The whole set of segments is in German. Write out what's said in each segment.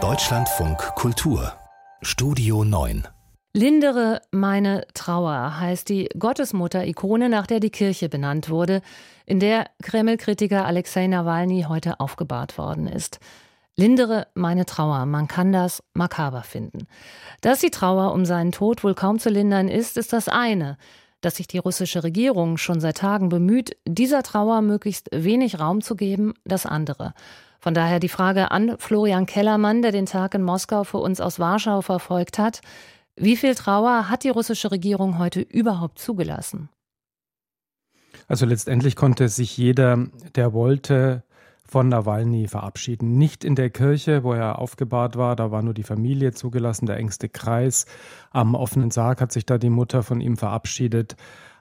Deutschlandfunk Kultur Studio 9 Lindere meine Trauer heißt die Gottesmutter-Ikone, nach der die Kirche benannt wurde, in der Kreml-Kritiker Alexei Nawalny heute aufgebahrt worden ist. Lindere meine Trauer, man kann das makaber finden. Dass die Trauer um seinen Tod wohl kaum zu lindern ist, ist das eine. Dass sich die russische Regierung schon seit Tagen bemüht, dieser Trauer möglichst wenig Raum zu geben, das andere. Von daher die Frage an Florian Kellermann, der den Tag in Moskau für uns aus Warschau verfolgt hat. Wie viel Trauer hat die russische Regierung heute überhaupt zugelassen? Also letztendlich konnte sich jeder, der wollte, von Nawalny verabschieden. Nicht in der Kirche, wo er aufgebahrt war, da war nur die Familie zugelassen, der engste Kreis. Am offenen Sarg hat sich da die Mutter von ihm verabschiedet.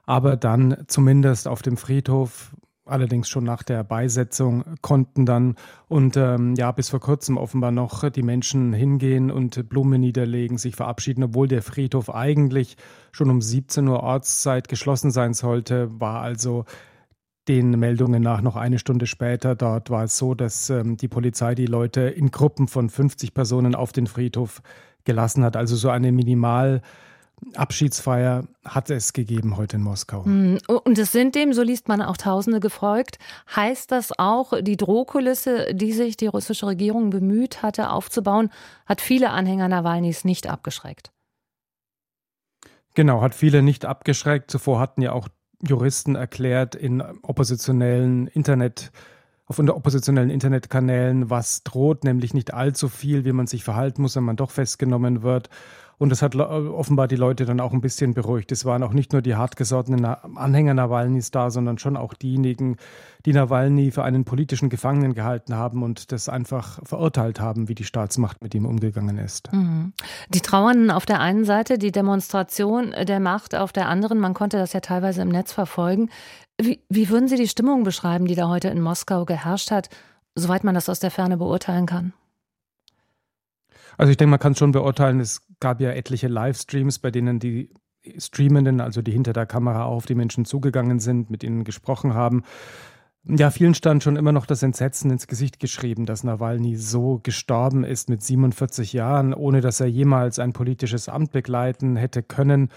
Aber dann zumindest auf dem Friedhof, allerdings schon nach der Beisetzung konnten dann und ähm, ja bis vor kurzem offenbar noch die Menschen hingehen und Blumen niederlegen, sich verabschieden, obwohl der Friedhof eigentlich schon um 17 Uhr Ortszeit geschlossen sein sollte, war also den Meldungen nach noch eine Stunde später. Dort war es so, dass ähm, die Polizei die Leute in Gruppen von 50 Personen auf den Friedhof gelassen hat. Also so eine Minimal- Abschiedsfeier hat es gegeben heute in Moskau. Hm, und es sind dem, so liest man auch Tausende gefolgt. Heißt das auch, die Drohkulisse, die sich die russische Regierung bemüht hatte aufzubauen, hat viele Anhänger Nawalnys nicht abgeschreckt? Genau, hat viele nicht abgeschreckt. Zuvor hatten ja auch Juristen erklärt in oppositionellen Internet auf unter oppositionellen Internetkanälen, was droht, nämlich nicht allzu viel, wie man sich verhalten muss, wenn man doch festgenommen wird. Und das hat offenbar die Leute dann auch ein bisschen beruhigt. Es waren auch nicht nur die hartgesottenen Anhänger Nawalnys da, sondern schon auch diejenigen, die Nawalny für einen politischen Gefangenen gehalten haben und das einfach verurteilt haben, wie die Staatsmacht mit ihm umgegangen ist. Mhm. Die Trauernden auf der einen Seite, die Demonstration der Macht auf der anderen, man konnte das ja teilweise im Netz verfolgen. Wie, wie würden Sie die Stimmung beschreiben, die da heute in Moskau geherrscht hat, soweit man das aus der Ferne beurteilen kann? Also ich denke, man kann es schon beurteilen. Es gab ja etliche Livestreams, bei denen die Streamenden, also die hinter der Kamera auf die Menschen zugegangen sind, mit ihnen gesprochen haben. Ja, vielen stand schon immer noch das Entsetzen ins Gesicht geschrieben, dass Nawalny so gestorben ist mit 47 Jahren, ohne dass er jemals ein politisches Amt begleiten hätte können.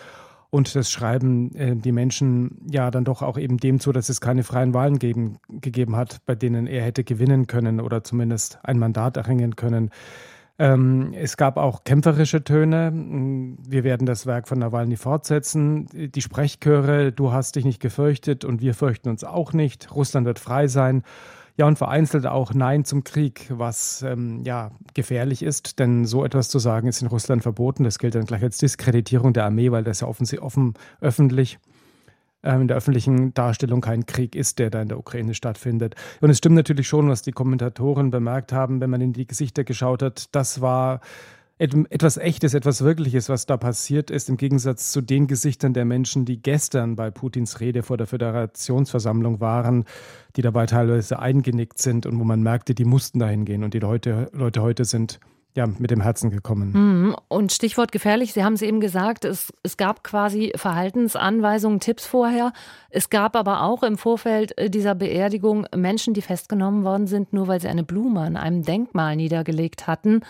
Und das schreiben äh, die Menschen ja dann doch auch eben dem zu, dass es keine freien Wahlen geben, gegeben hat, bei denen er hätte gewinnen können oder zumindest ein Mandat erringen können. Ähm, es gab auch kämpferische Töne. Wir werden das Werk von Nawalny fortsetzen. Die Sprechchöre, du hast dich nicht gefürchtet und wir fürchten uns auch nicht. Russland wird frei sein. Ja, und vereinzelt auch Nein zum Krieg, was ähm, ja gefährlich ist, denn so etwas zu sagen ist in Russland verboten. Das gilt dann gleich als Diskreditierung der Armee, weil das ja offen, offen öffentlich in der öffentlichen Darstellung kein Krieg ist, der da in der Ukraine stattfindet. Und es stimmt natürlich schon, was die Kommentatoren bemerkt haben, wenn man in die Gesichter geschaut hat. Das war etwas Echtes, etwas Wirkliches, was da passiert ist, im Gegensatz zu den Gesichtern der Menschen, die gestern bei Putins Rede vor der Föderationsversammlung waren, die dabei teilweise eingenickt sind und wo man merkte, die mussten dahin gehen und die Leute, Leute heute sind ja, mit dem Herzen gekommen. Mhm. Und Stichwort gefährlich, Sie haben es eben gesagt, es, es gab quasi Verhaltensanweisungen, Tipps vorher. Es gab aber auch im Vorfeld äh, dieser Beerdigung Menschen, die festgenommen worden sind, nur weil sie eine Blume an einem Denkmal niedergelegt hatten.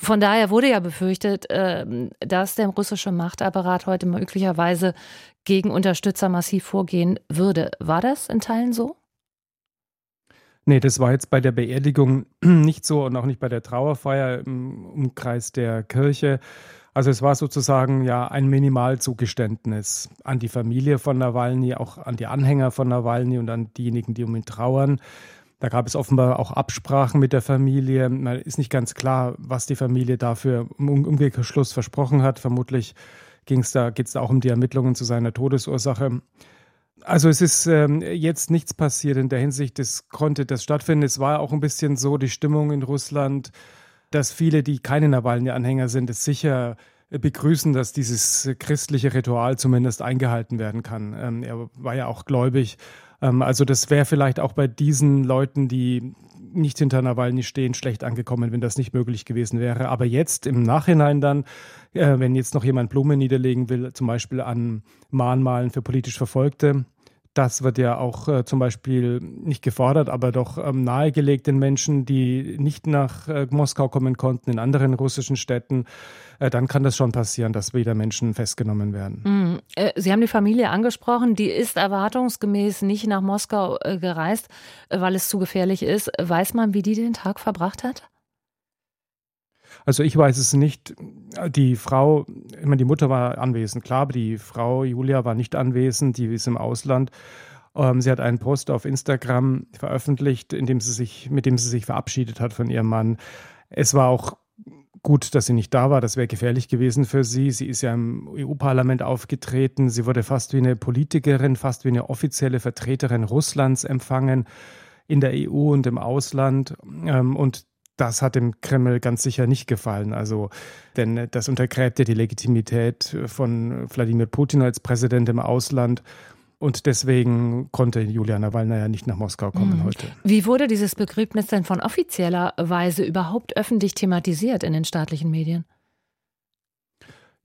Von daher wurde ja befürchtet, ähm, dass der russische Machtapparat heute möglicherweise gegen Unterstützer massiv vorgehen würde. War das in Teilen so? Nee, das war jetzt bei der Beerdigung nicht so und auch nicht bei der Trauerfeier im Umkreis der Kirche. Also es war sozusagen ja ein Minimalzugeständnis an die Familie von Nawalny, auch an die Anhänger von Nawalny und an diejenigen, die um ihn trauern. Da gab es offenbar auch Absprachen mit der Familie. Man ist nicht ganz klar, was die Familie dafür im Umkehrschluss versprochen hat. Vermutlich da, geht es da auch um die Ermittlungen zu seiner Todesursache. Also es ist ähm, jetzt nichts passiert in der Hinsicht, es konnte das stattfinden. Es war auch ein bisschen so die Stimmung in Russland, dass viele, die keine Nawalny-Anhänger sind, es sicher begrüßen, dass dieses christliche Ritual zumindest eingehalten werden kann. Ähm, er war ja auch gläubig. Ähm, also das wäre vielleicht auch bei diesen Leuten, die nicht hinter Nawalny stehen, schlecht angekommen, wenn das nicht möglich gewesen wäre. Aber jetzt im Nachhinein dann, äh, wenn jetzt noch jemand Blumen niederlegen will, zum Beispiel an Mahnmalen für politisch Verfolgte, Das wird ja auch äh, zum Beispiel nicht gefordert, aber doch ähm, nahegelegt den Menschen, die nicht nach äh, Moskau kommen konnten, in anderen russischen Städten. Äh, dann kann das schon passieren, dass wieder Menschen festgenommen werden. Mhm. Äh, Sie haben die Familie angesprochen. Die ist erwartungsgemäß nicht nach Moskau äh, gereist, weil es zu gefährlich ist. Weiß man, wie die den Tag verbracht hat? Also ich weiß es nicht. Die Frau, ich meine, die Mutter war anwesend, klar, aber die Frau Julia war nicht anwesend, die ist im Ausland. Ähm, sie hat einen Post auf Instagram veröffentlicht, in dem sie sich, mit dem sie sich verabschiedet hat von ihrem Mann. Es war auch gut, dass sie nicht da war. Das wäre gefährlich gewesen für sie. Sie ist ja im EU-Parlament aufgetreten. Sie wurde fast wie eine Politikerin, fast wie eine offizielle Vertreterin Russlands empfangen in der EU und im Ausland. Ähm, und das hat dem Kreml ganz sicher nicht gefallen. Also, denn das untergräbt ja die Legitimität von Wladimir Putin als Präsident im Ausland. Und deswegen konnte Julia Nawalna ja nicht nach Moskau kommen mhm. heute. Wie wurde dieses Begräbnis denn von offizieller Weise überhaupt öffentlich thematisiert in den staatlichen Medien?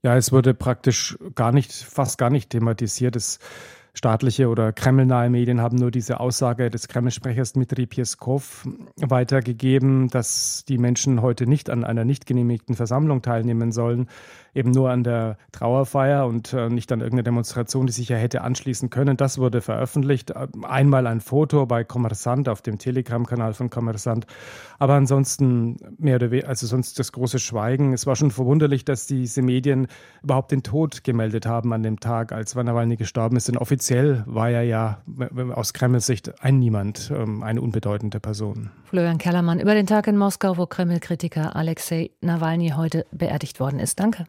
Ja, es wurde praktisch gar nicht, fast gar nicht thematisiert. Es Staatliche oder kremlnahe Medien haben nur diese Aussage des Kreml-Sprechers Dmitri Peskov weitergegeben, dass die Menschen heute nicht an einer nicht genehmigten Versammlung teilnehmen sollen, eben nur an der Trauerfeier und äh, nicht an irgendeiner Demonstration, die sich ja hätte anschließen können. Das wurde veröffentlicht. Einmal ein Foto bei Kommersant auf dem Telegram-Kanal von Kommersant, aber ansonsten mehr oder weniger, also sonst das große Schweigen. Es war schon verwunderlich, dass diese Medien überhaupt den Tod gemeldet haben an dem Tag, als Nawalny gestorben ist. Denn offiziell war er ja aus Kremls Sicht ein Niemand, ähm, eine unbedeutende Person. Florian Kellermann über den Tag in Moskau, wo Kreml-Kritiker Alexei Nawalny heute beerdigt worden ist. Danke.